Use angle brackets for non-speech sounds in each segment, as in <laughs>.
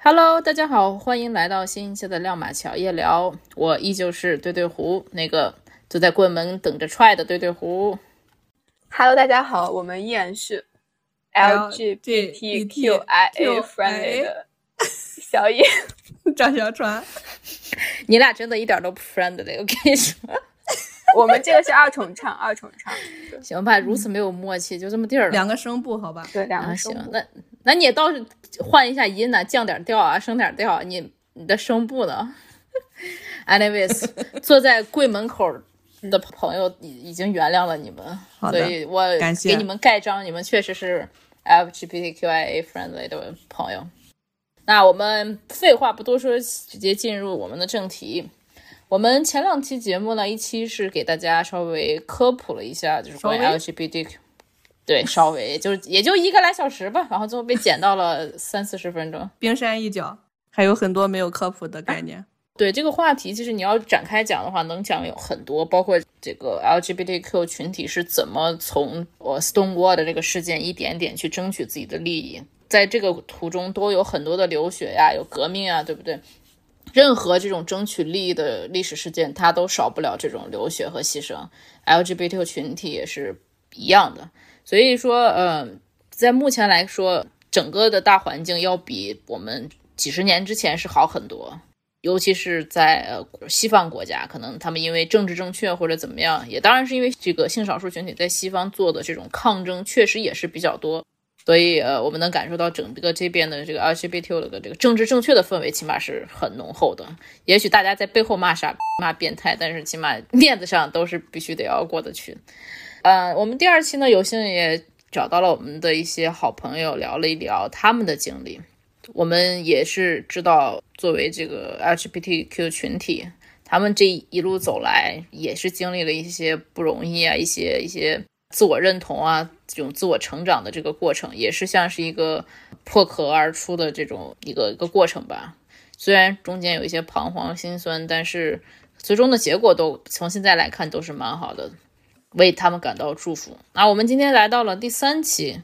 Hello，大家好，欢迎来到新一期的亮马桥夜聊。我依旧是对对胡，那个就在柜门等着踹的对对胡。Hello，大家好，我们依然是 LGBTQIA friendly 的小野。<laughs> 张小川，你俩真的一点都不 friendly，我跟你说。<laughs> 我们这个是二重唱，二重唱。行吧，如此没有默契，就这么地儿了。两个声部，好吧？对，两啊，个声部。行那那你也倒是换一下音呢，降点调啊，升点调啊。你你的声部呢？<laughs> Anyways，坐在柜门口的朋友已已经原谅了你们，好的所以我感谢给你们盖章，你们确实是 LGBTQIA friendly 的朋友。那我们废话不多说，直接进入我们的正题。我们前两期节目呢，一期是给大家稍微科普了一下，就是关于 LGBTQ，对，稍微就是也就一个来小时吧，然后最后被剪到了三四十分钟。冰山一角，还有很多没有科普的概念。<laughs> 对这个话题，其实你要展开讲的话，能讲有很多，包括这个 LGBTQ 群体是怎么从我 Stonewall 的这个事件一点点去争取自己的利益，在这个途中都有很多的流血呀，有革命啊，对不对？任何这种争取利益的历史事件，它都少不了这种流血和牺牲。LGBT 群体也是一样的，所以说，呃，在目前来说，整个的大环境要比我们几十年之前是好很多。尤其是在呃西方国家，可能他们因为政治正确或者怎么样，也当然是因为这个性少数群体在西方做的这种抗争确实也是比较多，所以呃我们能感受到整个这边的这个 LGBT 的这个政治正确的氛围，起码是很浓厚的。也许大家在背后骂傻 <laughs> 骂变态，但是起码面子上都是必须得要过得去。呃，我们第二期呢，有幸也找到了我们的一些好朋友，聊了一聊他们的经历。我们也是知道，作为这个 LGBTQ 群体，他们这一路走来也是经历了一些不容易啊，一些一些自我认同啊，这种自我成长的这个过程，也是像是一个破壳而出的这种一个一个过程吧。虽然中间有一些彷徨心酸，但是最终的结果都从现在来看都是蛮好的，为他们感到祝福。那我们今天来到了第三期。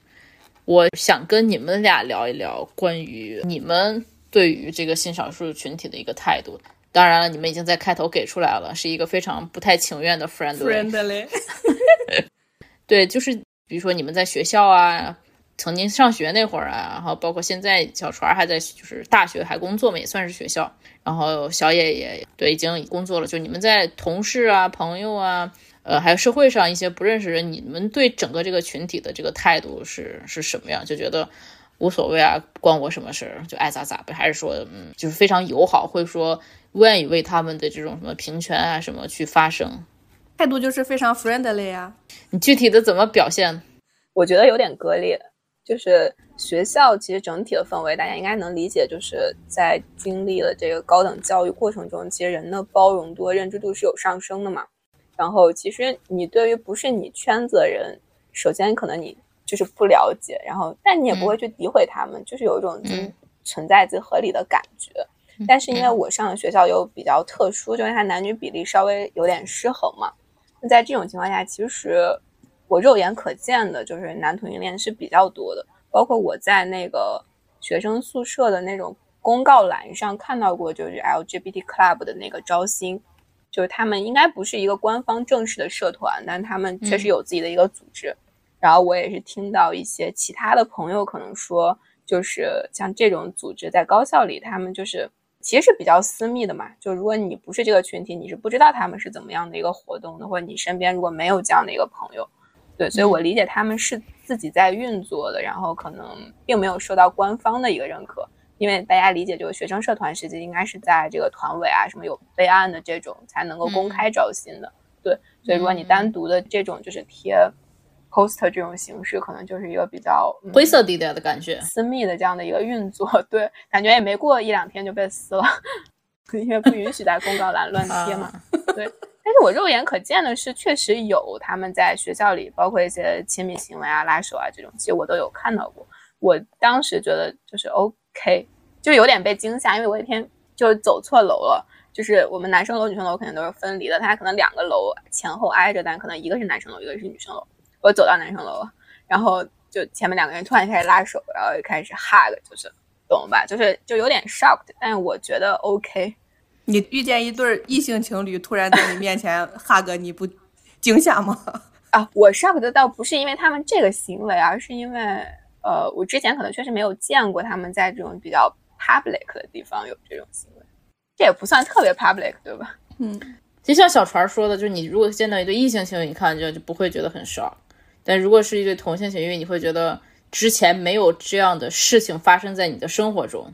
我想跟你们俩聊一聊关于你们对于这个性少数群体的一个态度。当然了，你们已经在开头给出来了，是一个非常不太情愿的 friendly。friendly，对，就是比如说你们在学校啊，曾经上学那会儿啊，然后包括现在小船还在就是大学还工作嘛，也算是学校。然后小野也对已经工作了，就你们在同事啊、朋友啊。呃，还有社会上一些不认识人，你们对整个这个群体的这个态度是是什么样？就觉得无所谓啊，关我什么事儿，就爱咋咋呗？还是说，嗯，就是非常友好，会说愿意为他们的这种什么平权啊什么去发声？态度就是非常 friendly 啊、你具体的怎么表现？我觉得有点割裂，就是学校其实整体的氛围，大家应该能理解，就是在经历了这个高等教育过程中，其实人的包容度、认知度是有上升的嘛。然后，其实你对于不是你圈子的人，首先可能你就是不了解，然后但你也不会去诋毁他们，就是有一种嗯存在即合理的感觉。但是因为我上的学校又比较特殊，就是它男女比例稍微有点失衡嘛。那在这种情况下，其实我肉眼可见的就是男同性恋是比较多的，包括我在那个学生宿舍的那种公告栏上看到过，就是 LGBT club 的那个招新。就是他们应该不是一个官方正式的社团，但他们确实有自己的一个组织。嗯、然后我也是听到一些其他的朋友可能说，就是像这种组织在高校里，他们就是其实是比较私密的嘛。就如果你不是这个群体，你是不知道他们是怎么样的一个活动的，或者你身边如果没有这样的一个朋友，对，所以我理解他们是自己在运作的，然后可能并没有受到官方的一个认可。因为大家理解，就是学生社团实际应该是在这个团委啊，什么有备案的这种才能够公开招新的。嗯、对，所以如果你单独的这种就是贴 poster 这种形式，可能就是一个比较、嗯、灰色地带的感觉，私密的这样的一个运作。<laughs> 对，感觉也没过一两天就被撕了，<laughs> 因为不允许在公告栏乱贴嘛。对，但是我肉眼可见的是，确实有他们在学校里，包括一些亲密行为啊、拉手啊这种，其实我都有看到过。我当时觉得就是 OK。就有点被惊吓，因为我那天就走错楼了，就是我们男生楼、女生楼肯定都是分离的，它可能两个楼前后挨着，但可能一个是男生楼，一个是女生楼。我走到男生楼了，然后就前面两个人突然开始拉手，然后就开始 hug，就是懂吧？就是就有点 shocked，但是我觉得 OK。你遇见一对异性情侣突然在你面前 hug，你不惊吓吗？<laughs> 啊，我 shocked 倒不是因为他们这个行为，而是因为呃，我之前可能确实没有见过他们在这种比较 public 的地方有这种行为，这也不算特别 public，对吧？嗯，就像小船说的，就是你如果见到一对异性情侣，你看就就不会觉得很 shock，但如果是一对同性情侣，你会觉得之前没有这样的事情发生在你的生活中。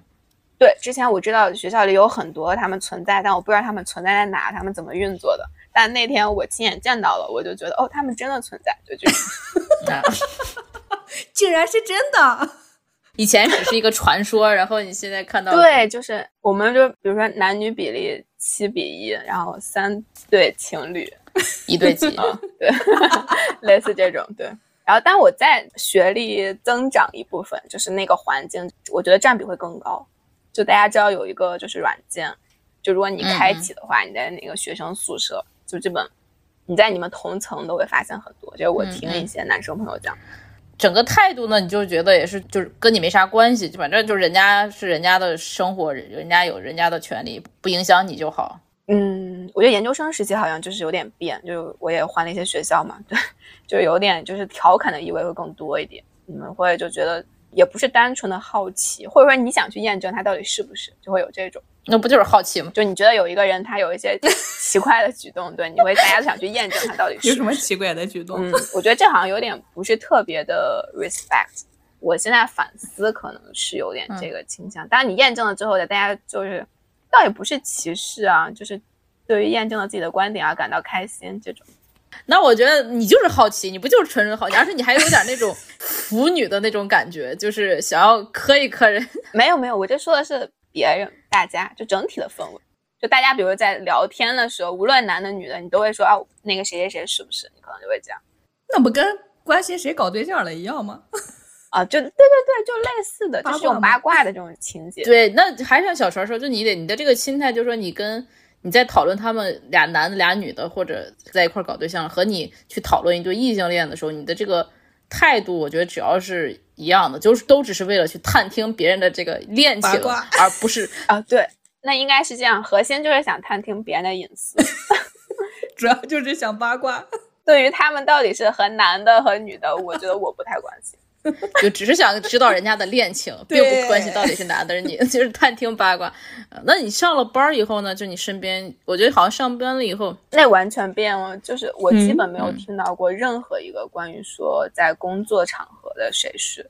对，之前我知道学校里有很多他们存在，但我不知道他们存在在哪，他们怎么运作的。但那天我亲眼见到了，我就觉得哦，他们真的存在，就觉得。竟然是真的。<laughs> 以前只是一个传说，然后你现在看到，对，就是我们就比如说男女比例七比一，然后三对情侣，一对几，<laughs> 对，类似这种，对。然后，但我在学历增长一部分，就是那个环境，我觉得占比会更高。就大家知道有一个就是软件，就如果你开启的话，你在那个学生宿舍，就基本你在你们同层都会发现很多。就是我听一些男生朋友讲，整个态度呢，你就觉得也是，就是跟你没啥关系，就反正就人家是人家的生活，人家有人家的权利，不影响你就好。嗯，我觉得研究生时期好像就是有点变，就我也换了一些学校嘛，对，<laughs> 就有点就是调侃的意味会更多一点。你们会就觉得。也不是单纯的好奇，或者说你想去验证他到底是不是，就会有这种。那不就是好奇吗？就你觉得有一个人他有一些 <laughs> 奇怪的举动，对，你会大家都想去验证他到底是有什么奇怪的举动。嗯，我觉得这好像有点不是特别的 respect。我现在反思，可能是有点这个倾向。当然你验证了之后的，大家就是倒也不是歧视啊，就是对于验证了自己的观点而感到开心这种。那我觉得你就是好奇，你不就是纯纯好奇，而且你还有点那种腐女的那种感觉，就是想要磕一磕人。没有没有，我这说的是别人，大家就整体的氛围，就大家比如在聊天的时候，无论男的女的，你都会说啊，那个谁谁谁是不是？你可能就会这样。那不跟关心谁搞对象了一样吗？<laughs> 啊，就对对对，就类似的，就是这种八卦的这种情节。对，那还是像小船说，就你得你的这个心态，就是说你跟。你在讨论他们俩男的俩女的，或者在一块搞对象，和你去讨论一对异性恋的时候，你的这个态度，我觉得只要是一样的，就是都只是为了去探听别人的这个恋情，而不是 <laughs> 啊，对，那应该是这样，核心就是想探听别人的隐私，<laughs> 主要就是想八卦。<laughs> 对于他们到底是和男的和女的，我觉得我不太关心。就只是想知道人家的恋情，<laughs> 并不关心到底是男的是女，<laughs> 就是探听八卦。那你上了班以后呢？就你身边，我觉得好像上班了以后，那完全变了。就是我基本没有听到过任何一个关于说在工作场合的谁是，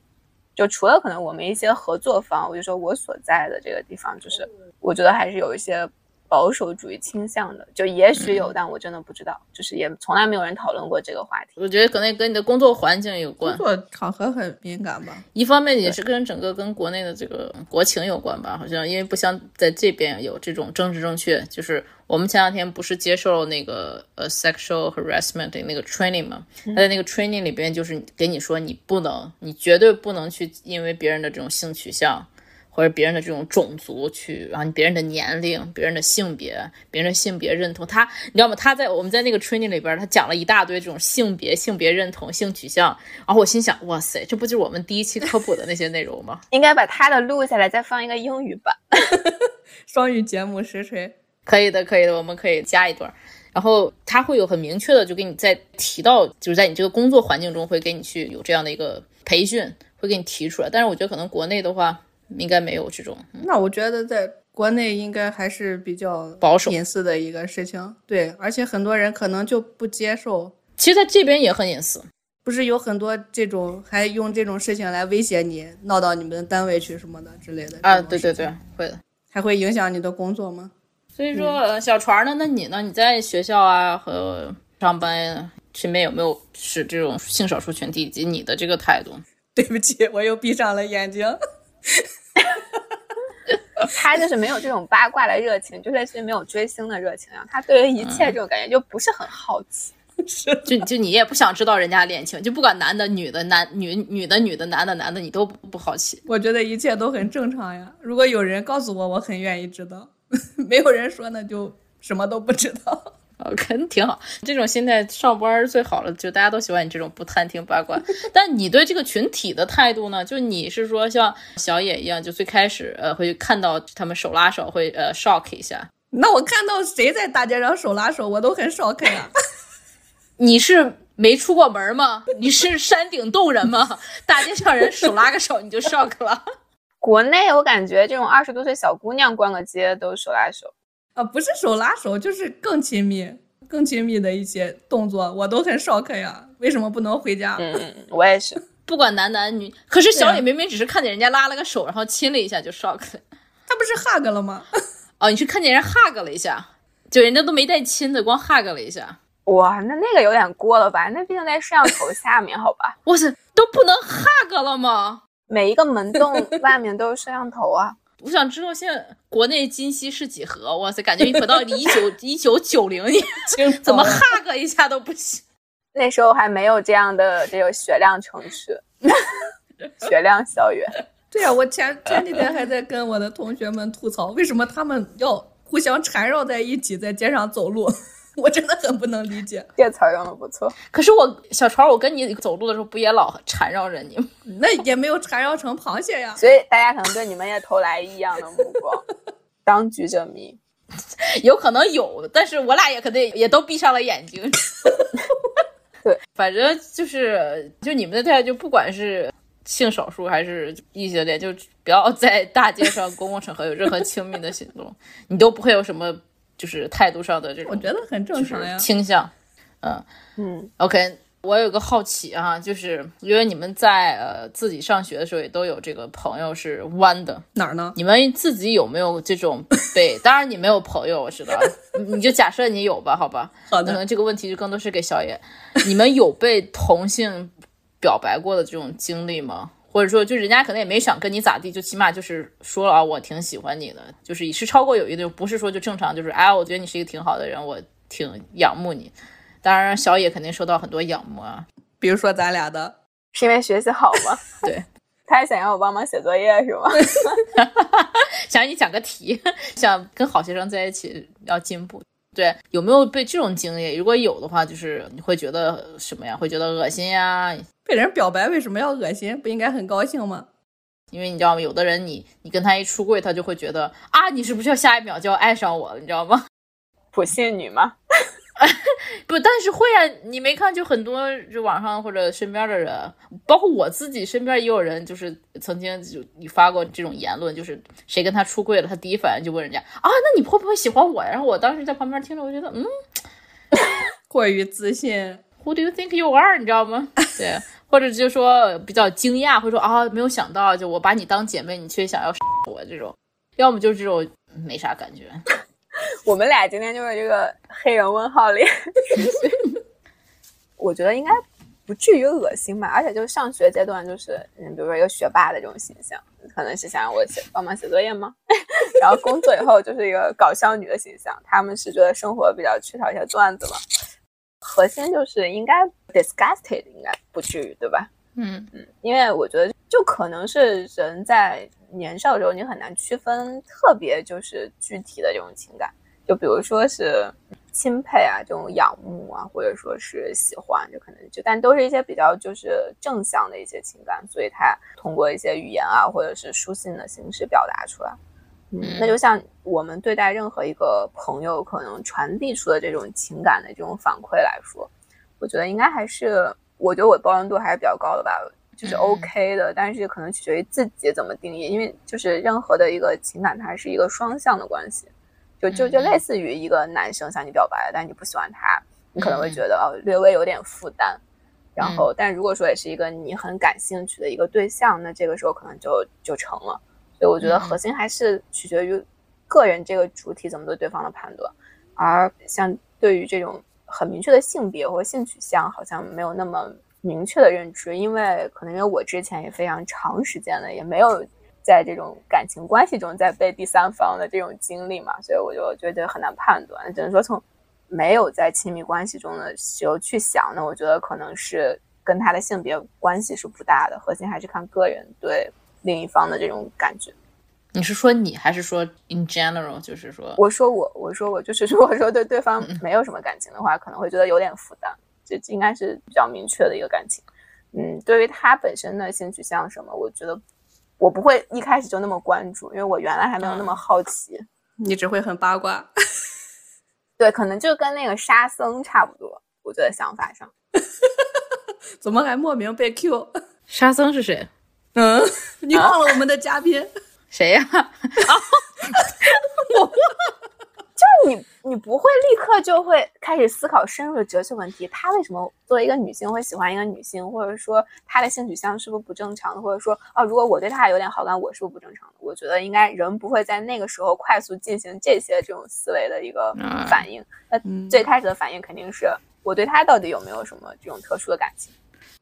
就除了可能我们一些合作方，我就说我所在的这个地方，就是我觉得还是有一些。保守主义倾向的，就也许有，但我真的不知道，就是也从来没有人讨论过这个话题。我觉得可能跟你的工作环境有关，工作场合很敏感吧。一方面也是跟整个跟国内的这个国情有关吧，好像因为不像在这边有这种政治正确。就是我们前两天不是接受那个呃 sexual harassment 的那个 training 嘛，他在那个 training 里边就是给你说你不能，你绝对不能去因为别人的这种性取向。或者别人的这种种族去，然后别人的年龄、别人的性别、别人的性别认同，他你知道吗？他在我们在那个 training 里边，他讲了一大堆这种性别、性别认同、性取向，然后我心想，哇塞，这不就是我们第一期科普的那些内容吗？应该把他的录下来，再放一个英语版，<laughs> 双语节目实锤，可以的，可以的，我们可以加一段。然后他会有很明确的，就给你在提到，就是在你这个工作环境中会给你去有这样的一个培训，会给你提出来。但是我觉得可能国内的话。应该没有这种。那我觉得在国内应该还是比较保守隐私的一个事情。对，而且很多人可能就不接受。其实在这边也很隐私，不是有很多这种还用这种事情来威胁你，闹到你们单位去什么的之类的。啊，对对对，会的。还会影响你的工作吗？所以说，小船呢？那你呢？你在学校啊和上班身边有没有是这种性少数群体以及你的这个态度？对不起，我又闭上了眼睛。<laughs> 他就是没有这种八卦的热情，就类似于没有追星的热情一样。他对于一切这种感觉就不是很好奇，<laughs> 就就你也不想知道人家恋情，就不管男的女的男女女的女的男的男的，你都不好奇。我觉得一切都很正常呀。如果有人告诉我，我很愿意知道；<laughs> 没有人说，那就什么都不知道。<laughs> OK，挺好，这种心态上班最好了，就大家都喜欢你这种不探听八卦。<laughs> 但你对这个群体的态度呢？就你是说像小野一样，就最开始呃会看到他们手拉手会呃 shock 一下。那我看到谁在大街上手拉手，我都很 shock 呀。<laughs> 你是没出过门吗？你是山顶洞人吗？大街上人手拉个手你就 shock 了？国内我感觉这种二十多岁小姑娘逛个街都手拉手。啊，不是手拉手，就是更亲密、更亲密的一些动作，我都很 shock 呀。为什么不能回家？嗯，我也是，<laughs> 不管男男女。可是小李明明只是看见人家拉了个手，然后亲了一下就 shock。他不是 hug 了吗？<laughs> 哦，你是看见人 hug 了一下，就人家都没带亲的，光 hug 了一下。哇，那那个有点过了吧？那毕竟在摄像头下面，好吧？哇塞，都不能 hug 了吗？每一个门洞外面都有摄像头啊。我想知道现在国内今夕是几何？哇塞，感觉一回到一九 <laughs> 一九九零年，怎么 hug 一下都不行。<laughs> 那时候还没有这样的这个雪亮城市，<laughs> 雪亮校园。对呀，我前前几天还在跟我的同学们吐槽，为什么他们要互相缠绕在一起在街上走路。我真的很不能理解，这词用的不错。可是我小船，我跟你走路的时候不也老缠绕着你吗？<laughs> 那也没有缠绕成螃蟹呀。所以大家可能对你们也投来异样的目光。当局者迷，<laughs> 有可能有，但是我俩也肯定也都闭上了眼睛。<laughs> 对，反正就是就你们的态度，就不管是性少数还是异性恋，就不要在大街上、公共场合有任何亲密的行动，你都不会有什么。就是态度上的这种，我觉得很正常呀。倾向，嗯嗯，OK，我有个好奇啊，就是因为你们在呃自己上学的时候也都有这个朋友是弯的，哪儿呢？你们自己有没有这种 <laughs> 被？当然你没有朋友，我知道，你就假设你有吧，好吧？<laughs> 好的。可能这个问题就更多是给小野，你们有被同性表白过的这种经历吗？或者说，就人家可能也没想跟你咋地，就起码就是说了啊，我挺喜欢你的，就是也是超过友谊的，不是说就正常，就是哎，我觉得你是一个挺好的人，我挺仰慕你。当然，小野肯定受到很多仰慕啊，比如说咱俩的，是因为学习好吗？<laughs> 对，<laughs> 他还想要我帮忙写作业是吗？<laughs> 想让你讲个题，想跟好学生在一起要进步。对，有没有被这种经历？如果有的话，就是你会觉得什么呀？会觉得恶心呀？被人表白为什么要恶心？不应该很高兴吗？因为你知道吗？有的人你你跟他一出柜，他就会觉得啊，你是不是要下一秒就要爱上我了？你知道吗？普信女吗？<laughs> 不，但是会啊！你没看，就很多就网上或者身边的人，包括我自己身边也有人，就是曾经就你发过这种言论，就是谁跟他出柜了，他第一反应就问人家啊，那你会不会喜欢我？然后我当时在旁边听着，我觉得嗯，<laughs> 过于自信。Who do you think you are？你知道吗？<laughs> 对，或者就说比较惊讶，会说啊，没有想到，就我把你当姐妹，你却想要我这种，要么就是这种没啥感觉。我们俩今天就是这个黑人问号脸，<laughs> 我觉得应该不至于恶心吧。而且就是上学阶段，就是嗯，比如说一个学霸的这种形象，可能是想让我写帮忙写作业吗？<laughs> 然后工作以后就是一个搞笑女的形象，他们是觉得生活比较缺少一些段子嘛。核心就是应该 disgusted，应该不至于，对吧？嗯嗯，因为我觉得就可能是人在。年少的时候，你很难区分特别就是具体的这种情感，就比如说是钦佩啊，这种仰慕啊，或者说是喜欢，就可能就但都是一些比较就是正向的一些情感，所以他通过一些语言啊，或者是书信的形式表达出来。嗯，那就像我们对待任何一个朋友可能传递出的这种情感的这种反馈来说，我觉得应该还是，我觉得我包容度还是比较高的吧。就是 OK 的，但是可能取决于自己怎么定义，因为就是任何的一个情感，它是一个双向的关系，就就就类似于一个男生向你表白，但你不喜欢他，你可能会觉得哦略微有点负担，然后但如果说也是一个你很感兴趣的一个对象，那这个时候可能就就成了。所以我觉得核心还是取决于个人这个主体怎么对对方的判断，而像对于这种很明确的性别或性取向，好像没有那么。明确的认知，因为可能因为我之前也非常长时间的也没有在这种感情关系中在被第三方的这种经历嘛，所以我就觉得很难判断。只能说从没有在亲密关系中的时候去想，那我觉得可能是跟他的性别关系是不大的，核心还是看个人对另一方的这种感觉。你是说你还是说 in general？就是说，我说我，我说我，就是如果 <laughs> 说对对方没有什么感情的话，可能会觉得有点负担。这应该是比较明确的一个感情。嗯，对于他本身的性取向什么，我觉得我不会一开始就那么关注，因为我原来还没有那么好奇。你只会很八卦。<laughs> 对，可能就跟那个沙僧差不多，我觉得想法上。<laughs> 怎么还莫名被 Q？<laughs> 沙僧是谁？嗯，你忘了我们的嘉宾谁呀？我就是你，你不会立刻就会开始思考深入的哲学问题。他为什么作为一个女性会喜欢一个女性，或者说他的性取向是不是不正常的？或者说，哦，如果我对他有点好感，我是不是不正常的？我觉得应该人不会在那个时候快速进行这些这种思维的一个反应。那最开始的反应肯定是我对他到底有没有什么这种特殊的感情。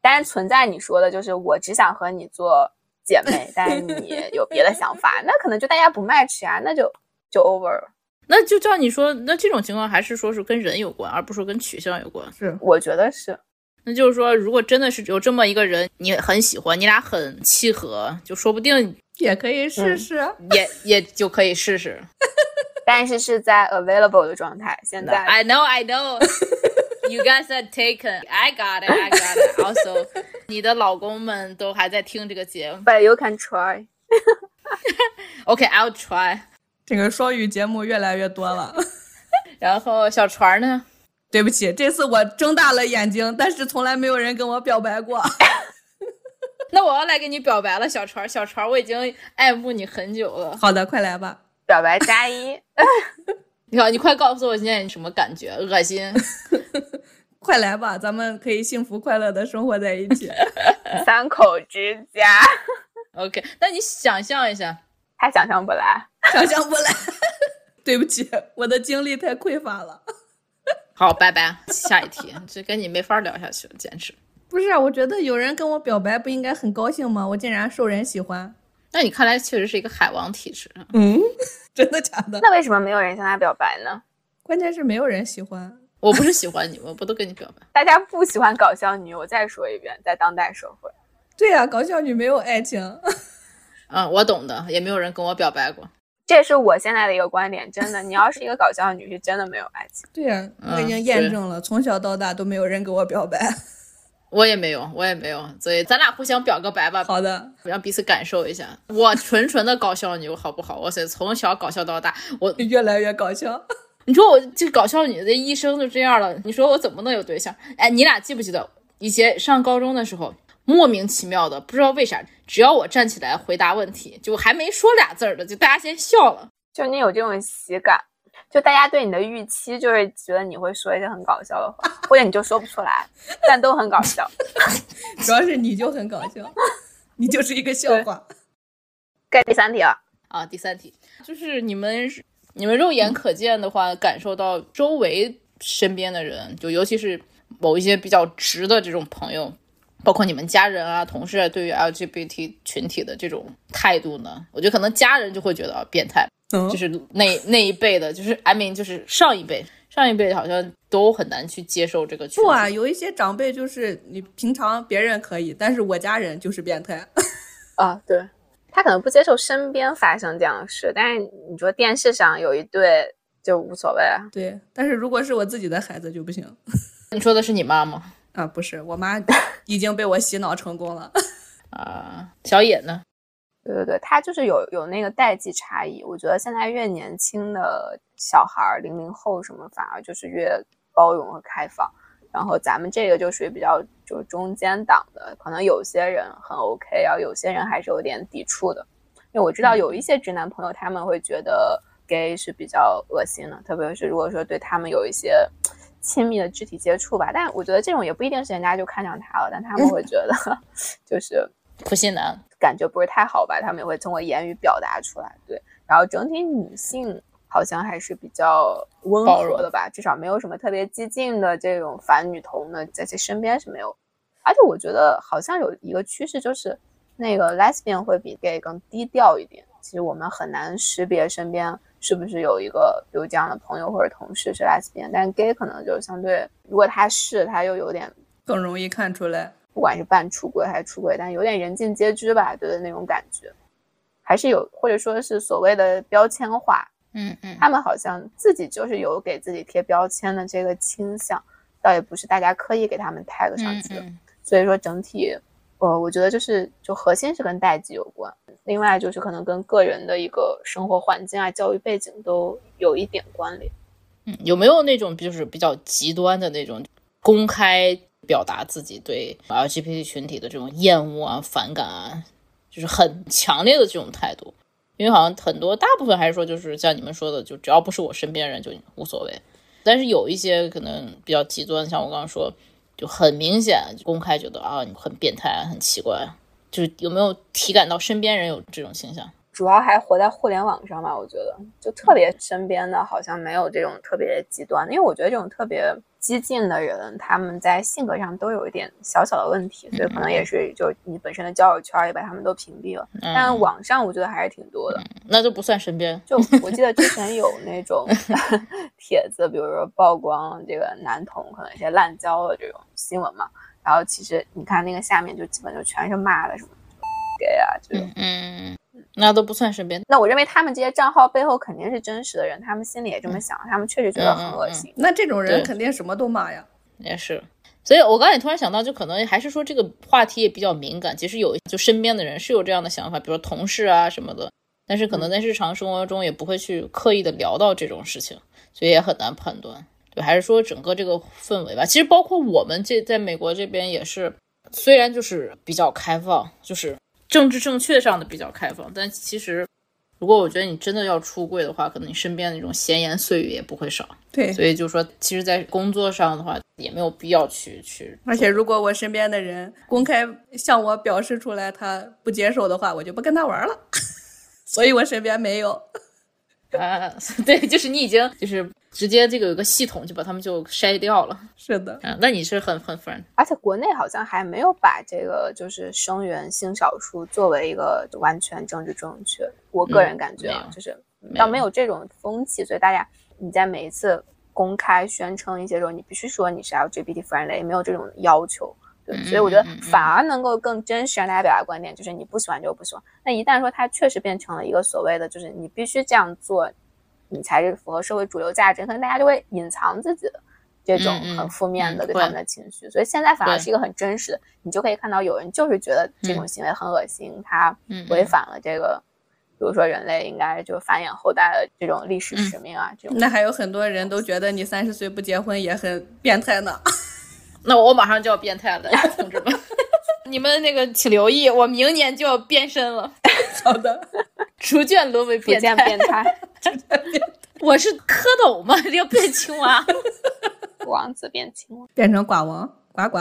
当然存在你说的，就是我只想和你做姐妹，但是你有别的想法，<laughs> 那可能就大家不 match 啊，那就就 over 了。那就照你说，那这种情况还是说是跟人有关，而不是说跟取向有关。是，我觉得是。那就是说，如果真的是有这么一个人，你很喜欢，你俩很契合，就说不定也可以试试，也也就可以试试。<laughs> 但是是在 available 的状态。现在 I know, I know. <laughs> You guys are taken. I got it. I got it. Also，<laughs> 你的老公们都还在听这个节目。But you can try. Okay, I'll try. 这个双语节目越来越多了。<laughs> 然后小船呢？对不起，这次我睁大了眼睛，但是从来没有人跟我表白过。<laughs> 那我要来给你表白了，小船，小船，我已经爱慕你很久了。好的，快来吧，表白加一。<laughs> 你好，你快告诉我现在你什么感觉？恶心！快来吧，咱们可以幸福快乐的生活在一起，三口之家。OK，那你想象一下，他想象不来，<laughs> 想象不来。对不起，我的精力太匮乏了。好，拜拜，下一题，这跟你没法聊下去了，简直。不是啊，我觉得有人跟我表白，不应该很高兴吗？我竟然受人喜欢。那你看来确实是一个海王体质。嗯。<laughs> 真的假的？那为什么没有人向他表白呢？关键是没有人喜欢。我不是喜欢你，我不都跟你表白？大家不喜欢搞笑女。我再说一遍，在当代社会，对呀，搞笑女没有爱情。<laughs> 嗯，我懂的，也没有人跟我表白过。这也是我现在的一个观点，真的，你要是一个搞笑女，是真的没有爱情。对呀，我已经验证了，从小到大都没有人给我表白。<laughs> 我也没有，我也没有，所以咱俩互相表个白吧。好的，让彼此感受一下。我纯纯的搞笑女，好不好？哇塞，从小搞笑到大，我越来越搞笑。<laughs> 你说我这搞笑女的一生就这样了，你说我怎么能有对象？哎，你俩记不记得以前上高中的时候，莫名其妙的，不知道为啥，只要我站起来回答问题，就还没说俩字儿的，就大家先笑了。就你有这种喜感。就大家对你的预期，就是觉得你会说一些很搞笑的话，或者你就说不出来，<laughs> 但都很搞笑。<laughs> 主要是你就很搞笑，你就是一个笑话。该第三题了啊！第三题就是你们，你们肉眼可见的话，感受到周围身边的人，就尤其是某一些比较直的这种朋友，包括你们家人啊、同事啊，对于 LGBT 群体的这种态度呢？我觉得可能家人就会觉得变态。就是那那一辈的，就是 I mean，就是上一辈，上一辈好像都很难去接受这个。不啊，有一些长辈就是你平常别人可以，但是我家人就是变态。啊，对，他可能不接受身边发生这样的事，但是你说电视上有一对就无所谓啊。对，但是如果是我自己的孩子就不行。你说的是你妈吗？啊，不是，我妈已经被我洗脑成功了。<laughs> 啊，小野呢？对对对，他就是有有那个代际差异。我觉得现在越年轻的小孩儿，零零后什么，反而就是越包容和开放。然后咱们这个就属于比较就是中间档的，可能有些人很 OK，然后有些人还是有点抵触的。因为我知道有一些直男朋友，他们会觉得 gay 是比较恶心的，特别是如果说对他们有一些亲密的肢体接触吧。但我觉得这种也不一定是人家就看上他了，但他们会觉得 <laughs> 就是普信男。感觉不是太好吧？他们也会通过言语表达出来。对，然后整体女性好像还是比较温和的吧，至少没有什么特别激进的这种反女同的，在这身边是没有。而且我觉得好像有一个趋势，就是那个 lesbian 会比 gay 更低调一点。其实我们很难识别身边是不是有一个比如这样的朋友或者同事是 lesbian，但是 gay 可能就相对，如果他是，他又有点更容易看出来。不管是半出轨还是出轨，但有点人尽皆知吧，对的那种感觉。还是有或者说是所谓的标签化，嗯嗯，他们好像自己就是有给自己贴标签的这个倾向，倒也不是大家刻意给他们 tag 上去的。嗯所以说整体，呃，我觉得就是就核心是跟代际有关，另外就是可能跟个人的一个生活环境啊、教育背景都有一点关联。嗯，有没有那种就是比较极端的那种公开表达自己对 LGBT 群体的这种厌恶啊、反感啊，就是很强烈的这种态度？因为好像很多大部分还是说，就是像你们说的，就只要不是我身边人就无所谓。但是有一些可能比较极端，像我刚刚说，就很明显公开觉得啊你很变态、很奇怪，就是有没有体感到身边人有这种倾向？主要还活在互联网上吧，我觉得就特别身边的好像没有这种特别极端，因为我觉得这种特别激进的人，他们在性格上都有一点小小的问题，所以可能也是就你本身的交友圈也把他们都屏蔽了。但网上我觉得还是挺多的，那就不算身边。就我记得之前有那种 <laughs> 帖子，比如说曝光这个男同可能一些滥交的这种新闻嘛，然后其实你看那个下面就基本就全是骂的什么 gay 啊这种。嗯，那都不算身边。那我认为他们这些账号背后肯定是真实的人，他们心里也这么想，他们确实觉得很恶心。那这种人肯定什么都骂呀。也是，所以我刚才也突然想到，就可能还是说这个话题也比较敏感。其实有就身边的人是有这样的想法，比如说同事啊什么的，但是可能在日常生活中也不会去刻意的聊到这种事情，所以也很难判断。对，还是说整个这个氛围吧。其实包括我们这在美国这边也是，虽然就是比较开放，就是政治正确上的比较开放，但其实如果我觉得你真的要出柜的话，可能你身边的那种闲言碎语也不会少。对，所以就说，其实，在工作上的话，也没有必要去去。而且如果我身边的人公开向我表示出来他不接受的话，我就不跟他玩了。<laughs> 所以我身边没有。啊，<laughs> 对，就是你已经就是直接这个有个系统就把他们就筛掉了。是的，嗯，那你是很很 friend。而且国内好像还没有把这个就是声援性少数作为一个完全政治正确。我个人感觉啊，嗯就是倒没有这种风气，所以大家你在每一次公开宣称一些时候，你必须说你是 LGBT friendly，没有这种要求。对，嗯所以我觉得反而能够更真实让大家表达观点，就是你不喜欢就不喜欢。那一旦说它确实变成了一个所谓的，就是你必须这样做，你才是符合社会主流价值，可能大家就会隐藏自己的这种很负面的嗯对他们的情绪。所以现在反而是一个很真实的，你就可以看到有人就是觉得这种行为很恶心，他嗯，违反了这个，比如说人类应该就繁衍后代的这种历史嗯使命啊，这种。那还有很多人都觉得你三十岁不结婚也很变态呢。<laughs> 那我马上就要变态了，同志们，<laughs> 你们那个请留意，我明年就要变身了，<laughs> 好的，逐渐沦为变态，<laughs> 我是蝌蚪吗？要变青蛙？王子变青蛙。变成寡王，呱呱。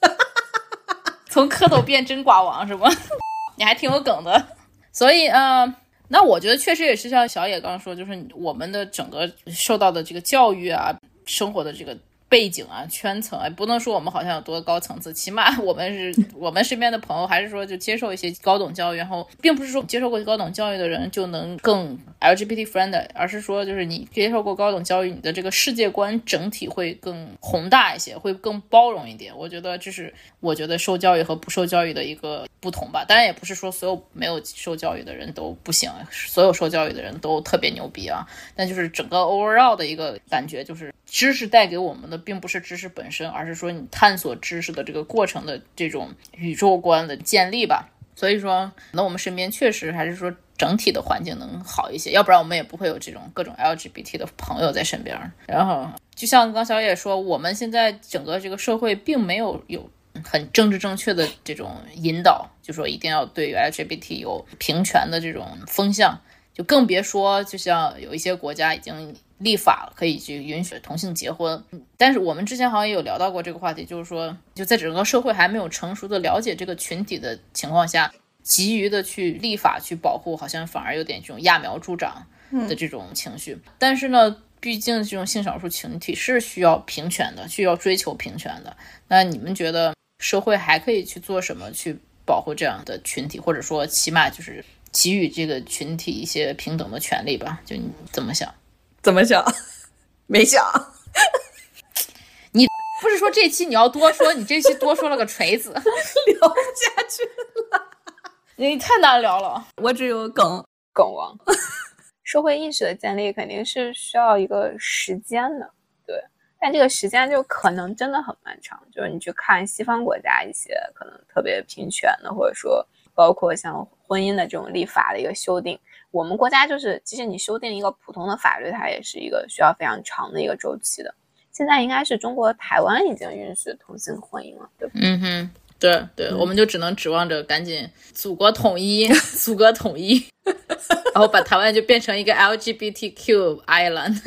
<laughs> 从蝌蚪变真寡王是吗？<laughs> 你还挺有梗的。所以，呃，那我觉得确实也是像小野刚刚说，就是我们的整个受到的这个教育啊，生活的这个背景啊、圈层啊，不能说我们好像有多高层次，起码我们是 <laughs> 我们身边的朋友，还是说就接受一些高等教育，然后并不是说接受过高等教育的人就能更 LGBT friendly，而是说就是你接受过高等教育，你的这个世界观整体会更宏大一些，会更包容一点。我觉得这是我觉得受教育和不受教育的一个不同吧。当然也不是说所有没有受教育的人都不行，所有受教育的人都特别牛逼啊。但就是整个 overall 的一个感觉，就是知识带给我们的并不是知识本身，而是说你探索知识的这个过程的这种宇宙观的建立吧。所以说，那我们身边确实还是说整体的环境能好一些，要不然我们也不会有这种各种 LGBT 的朋友在身边。然后，就像刚小野说，我们现在整个这个社会并没有有很政治正确的这种引导，就说一定要对 LGBT 有平权的这种风向，就更别说，就像有一些国家已经立法了，可以去允许同性结婚。但是我们之前好像也有聊到过这个话题，就是说，就在整个社会还没有成熟的了解这个群体的情况下，急于的去立法去保护，好像反而有点这种揠苗助长的这种情绪。但是呢，毕竟这种性少数群体是需要平权的，需要追求平权的。那你们觉得社会还可以去做什么去保护这样的群体，或者说起码就是给予这个群体一些平等的权利吧？就你怎么想？怎么想？<laughs> 没想。<laughs> 你不是说这期你要多说，你这期多说了个锤子。<laughs> 聊不下去了。你太难聊了，我只有梗梗王。社会意识的建立肯定是需要一个时间的，对，但这个时间就可能真的很漫长。就是你去看西方国家一些可能特别平权的，或者说包括像婚姻的这种立法的一个修订，我们国家就是即使你修订一个普通的法律，它也是一个需要非常长的一个周期的。现在应该是中国台湾已经允许同性婚姻了，对吧？嗯哼。对对，我们就只能指望着赶紧祖国统一，<laughs> 祖国统一，<laughs> 然后把台湾就变成一个 LGBTQ island。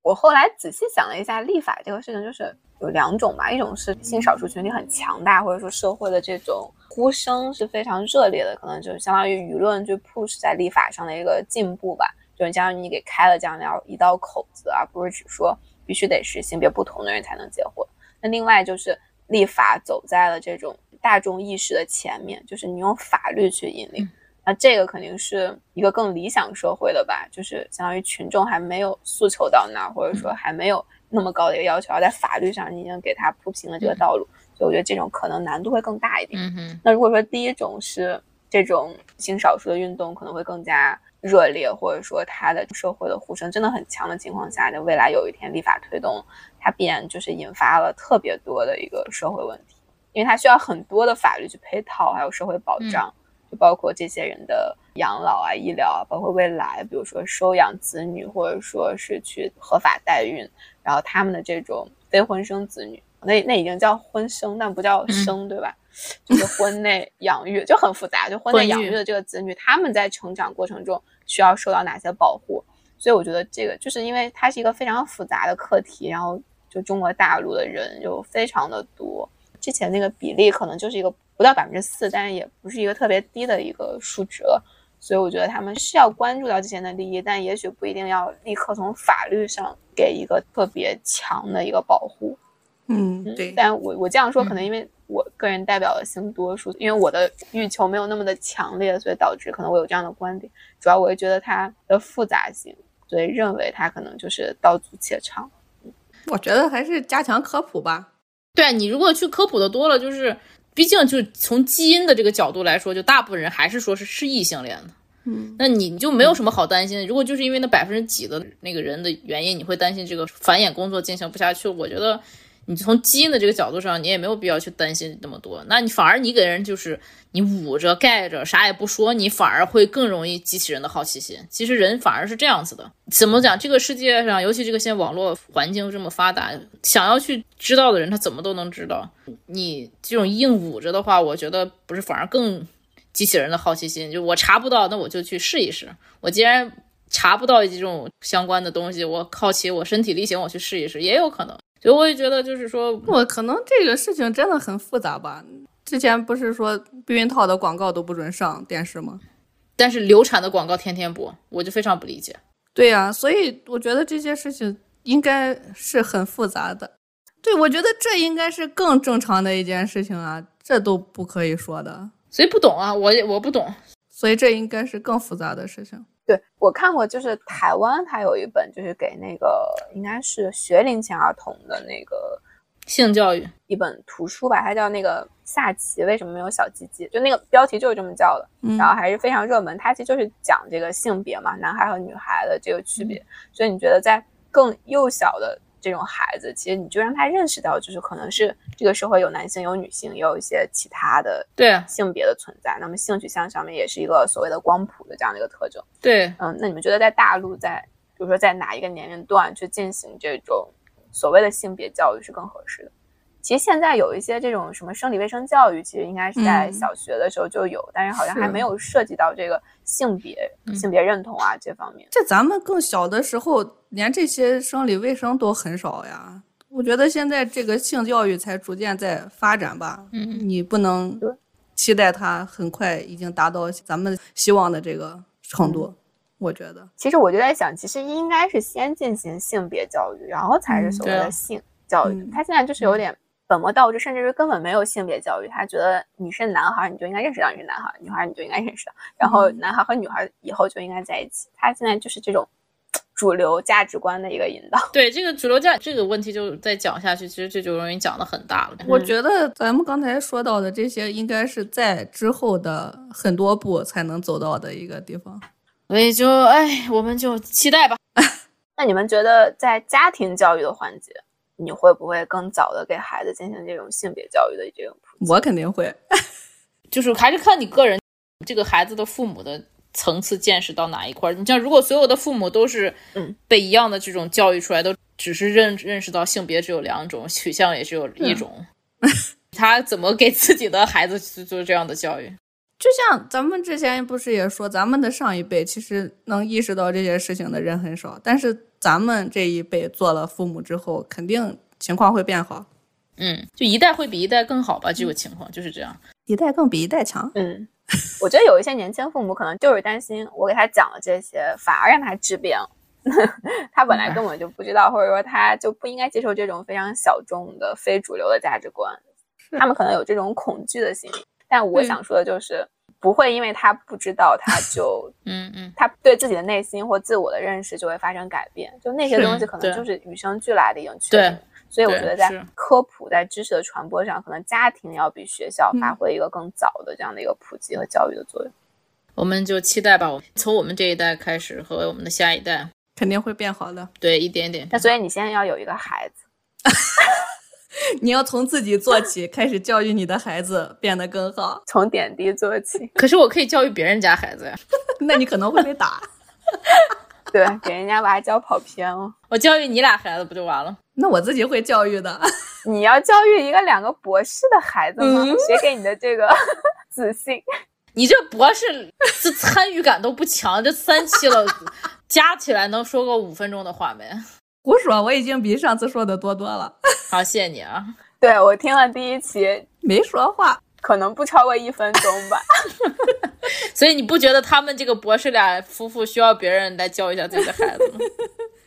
我后来仔细想了一下，立法这个事情就是有两种吧，一种是性少数群体很强大，或者说社会的这种呼声是非常热烈的，可能就是相当于舆论去 push 在立法上的一个进步吧，就是相当于你给开了这样的一道口子，而不是只说必须得是性别不同的人才能结婚。那另外就是。立法走在了这种大众意识的前面，就是你用法律去引领，那这个肯定是一个更理想社会的吧？就是相当于群众还没有诉求到那儿，或者说还没有那么高的一个要求，而在法律上你已经给他铺平了这个道路，所以我觉得这种可能难度会更大一点。嗯那如果说第一种是这种性少数的运动，可能会更加热烈，或者说它的社会的呼声真的很强的情况下，就未来有一天立法推动。它必然就是引发了特别多的一个社会问题，因为它需要很多的法律去配套，还有社会保障，就包括这些人的养老啊、医疗啊，包括未来，比如说收养子女，或者说是去合法代孕，然后他们的这种非婚生子女，那那已经叫婚生，但不叫生，对吧？就是婚内养育就很复杂，就婚内养育的这个子女，他们在成长过程中需要受到哪些保护？所以我觉得这个就是因为它是一个非常复杂的课题，然后。就中国大陆的人就非常的多，之前那个比例可能就是一个不到百分之四，但是也不是一个特别低的一个数值了。所以我觉得他们是要关注到这些人的利益，但也许不一定要立刻从法律上给一个特别强的一个保护。嗯，对。但我我这样说，可能因为我个人代表了性多数，因为我的欲求没有那么的强烈，所以导致可能我有这样的观点。主要我会觉得它的复杂性，所以认为它可能就是道阻且长。我觉得还是加强科普吧。对你如果去科普的多了，就是毕竟就从基因的这个角度来说，就大部分人还是说是是异性恋的。嗯，那你就没有什么好担心的。如果就是因为那百分之几的那个人的原因，你会担心这个繁衍工作进行不下去？我觉得。你从基因的这个角度上，你也没有必要去担心那么多。那你反而你给人就是你捂着盖着啥也不说，你反而会更容易激起人的好奇心。其实人反而是这样子的。怎么讲？这个世界上，尤其这个现在网络环境这么发达，想要去知道的人，他怎么都能知道。你这种硬捂着的话，我觉得不是反而更激起人的好奇心？就我查不到，那我就去试一试。我既然查不到这种相关的东西，我好奇，我身体力行，我去试一试，也有可能。所以我也觉得，就是说，我可能这个事情真的很复杂吧。之前不是说避孕套的广告都不准上电视吗？但是流产的广告天天播，我就非常不理解。对呀，所以我觉得这些事情应该是很复杂的。对，我觉得这应该是更正常的一件事情啊，这都不可以说的。所以不懂啊，我也我不懂。所以这应该是更复杂的事情。对我看过，就是台湾它有一本，就是给那个应该是学龄前儿童的那个性教育一本图书吧，它叫那个下棋为什么没有小鸡鸡，就那个标题就是这么叫的，然后还是非常热门。它其实就是讲这个性别嘛，男孩和女孩的这个区别。所以你觉得在更幼小的。这种孩子，其实你就让他认识到，就是可能是这个社会有男性有女性，也有一些其他的对性别的存在。那么性取向上面也是一个所谓的光谱的这样的一个特征。对，嗯，那你们觉得在大陆，在比如说在哪一个年龄段去进行这种所谓的性别教育是更合适的？其实现在有一些这种什么生理卫生教育，其实应该是在小学的时候就有，但是好像还没有涉及到这个性别、性别认同啊这方面。在咱们更小的时候，连这些生理卫生都很少呀。我觉得现在这个性教育才逐渐在发展吧。嗯，你不能期待它很快已经达到咱们希望的这个程度。我觉得，其实我就在想，其实应该是先进行性别教育，然后才是所谓的性教育。他现在就是有点。本末倒置，甚至是根本没有性别教育。他觉得你是男孩，你就应该认识到你是男孩；女孩，你就应该认识到。然后男孩和女孩以后就应该在一起。他现在就是这种主流价值观的一个引导。对这个主流价这个问题，就再讲下去，其实这就容易讲的很大了。我觉得咱们刚才说到的这些，应该是在之后的很多步才能走到的一个地方。所以就哎，我们就期待吧。<laughs> 那你们觉得在家庭教育的环节，你会不会更早的给孩子进行这种性别教育的这种？我肯定会，<laughs> 就是还是看你个人，这个孩子的父母的层次见识到哪一块儿。你像如果所有的父母都是嗯被一样的这种教育出来，都只是认认识到性别只有两种，取向也只有一种，<laughs> 他怎么给自己的孩子去做这样的教育？就像咱们之前不是也说，咱们的上一辈其实能意识到这些事情的人很少，但是咱们这一辈做了父母之后，肯定情况会变好，嗯，就一代会比一代更好吧？这个情况就是这样。一代更比一代强。嗯，<laughs> 我觉得有一些年轻父母可能就是担心我给他讲了这些，反而让他质变了。<laughs> 他本来根本就不知道，或者说他就不应该接受这种非常小众的非主流的价值观。他们可能有这种恐惧的心理。但我想说的就是，不会因为他不知道，他就 <laughs> 嗯嗯，他对自己的内心或自我的认识就会发生改变。就那些东西可能就是与生俱来的，已经确对定。所以我觉得在科普、在知识的传播上，可能家庭要比学校发嗯挥一个更早的这样的一个普及和教育的作用。我们就期待吧，从我们这一代开始和我们的下一代，肯定会变好的。对，一点点那。所以你现在要有一个孩子，<laughs> 你要从自己做起，开始教育你的孩子变得更好。从点滴做起，可是我可以教育别人家孩子呀，<laughs> 那你可能会被打。对，给人家娃教跑偏了。我教育你俩孩子不就完了？那我自己会教育的。<laughs> 你要教育一个两个博士的孩子吗？嗯谁给你的这个 <laughs> 自信？你这博士这参与感都不强，这三期了，<laughs> 加起来能说个五分钟的话没？胡说，我已经比上次说的多多了，好，谢谢你啊。对我听了第一期，没说话。可能不超过一分钟吧。所以你不觉得他们这个博士俩夫妇需要别人来教一下自己的孩子吗？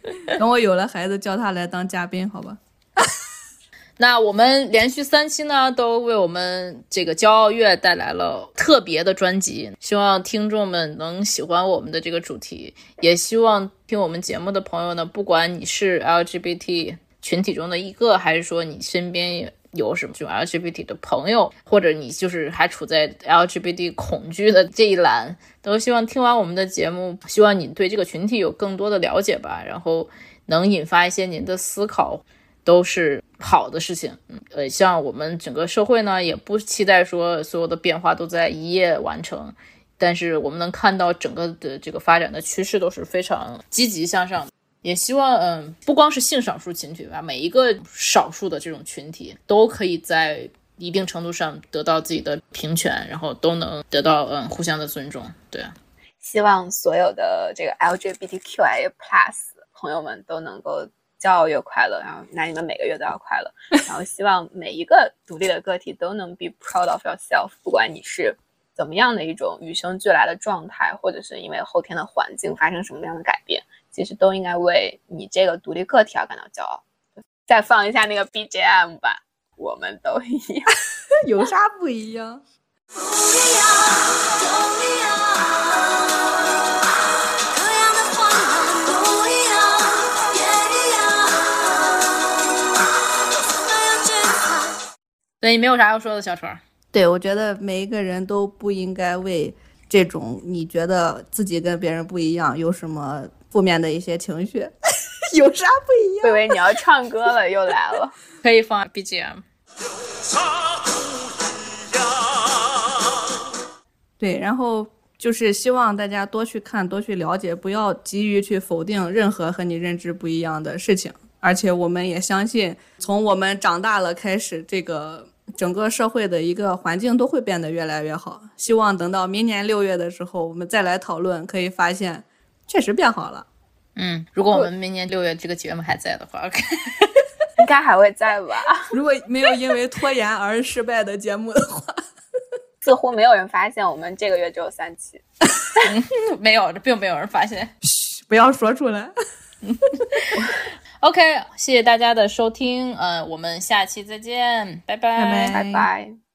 <laughs> 等我有了孩子，叫他来当嘉宾，好吧？<laughs> 那我们连续三期呢，都为我们这个骄傲月带来了特别的专辑，希望听众们能喜欢我们的这个主题，也希望听我们节目的朋友呢，不管你是 LGBT 群体中的一个，还是说你身边有什么就 LGBT 的朋友，或者你就是还处在 LGBT 恐惧的这一栏，都希望听完我们的节目，希望你对这个群体有更多的了解吧，然后能引发一些您的思考。都是好的事情。嗯，呃，像我们整个社会呢，也不期待说所有的变化都在一夜完成，但是我们能看到整个的这个发展的趋势都是非常积极向上的。也希望，嗯，不光是性少数群体吧，每一个少数的这种群体都可以在一定程度上得到自己的平权，然后都能得到嗯互相的尊重。对，希望所有的这个 LGBTQIA Plus 朋友们都能够骄傲越快乐，然后那你们每个月都要快乐，然后希望每一个独立的个体都能 be proud of yourself，不管你是怎么样的一种与生俱来的状态，或者是因为后天的环境发生什么样的改变，其实都应该为你这个独立个体而感到骄傲。再放一下那个 BGM 吧，我们都一样。<laughs> 有啥不一样？不一样，都一样。各样的欢乐都一样，也一样。所以没有啥要说的，小川。对，我觉得每一个人都不应该为这种你觉得自己跟别人不一样有什么负面的一些情绪。<laughs> 有啥不一样？我以为你要唱歌了，又来了。可以放 BGM。啥不一样？对，然后就是希望大家多去看，多去了解，不要急于去否定任何和你认知不一样的事情。而且我们也相信，从我们长大了开始，这个整个社会的一个环境都会变得越来越好。希望等到明年六月的时候，我们再来讨论，可以发现确实变好了。嗯，如果我们明年六月这个节目还在的话，OK。应该还会在吧？<laughs> 如果没有因为拖延而失败的节目的话，<laughs> 似乎没有人发现我们这个月只有三期。<laughs> 没有，并没有人发现。嘘不要说出来。OK，谢谢大家的收听，呃，我们下期再见，拜拜拜拜拜拜。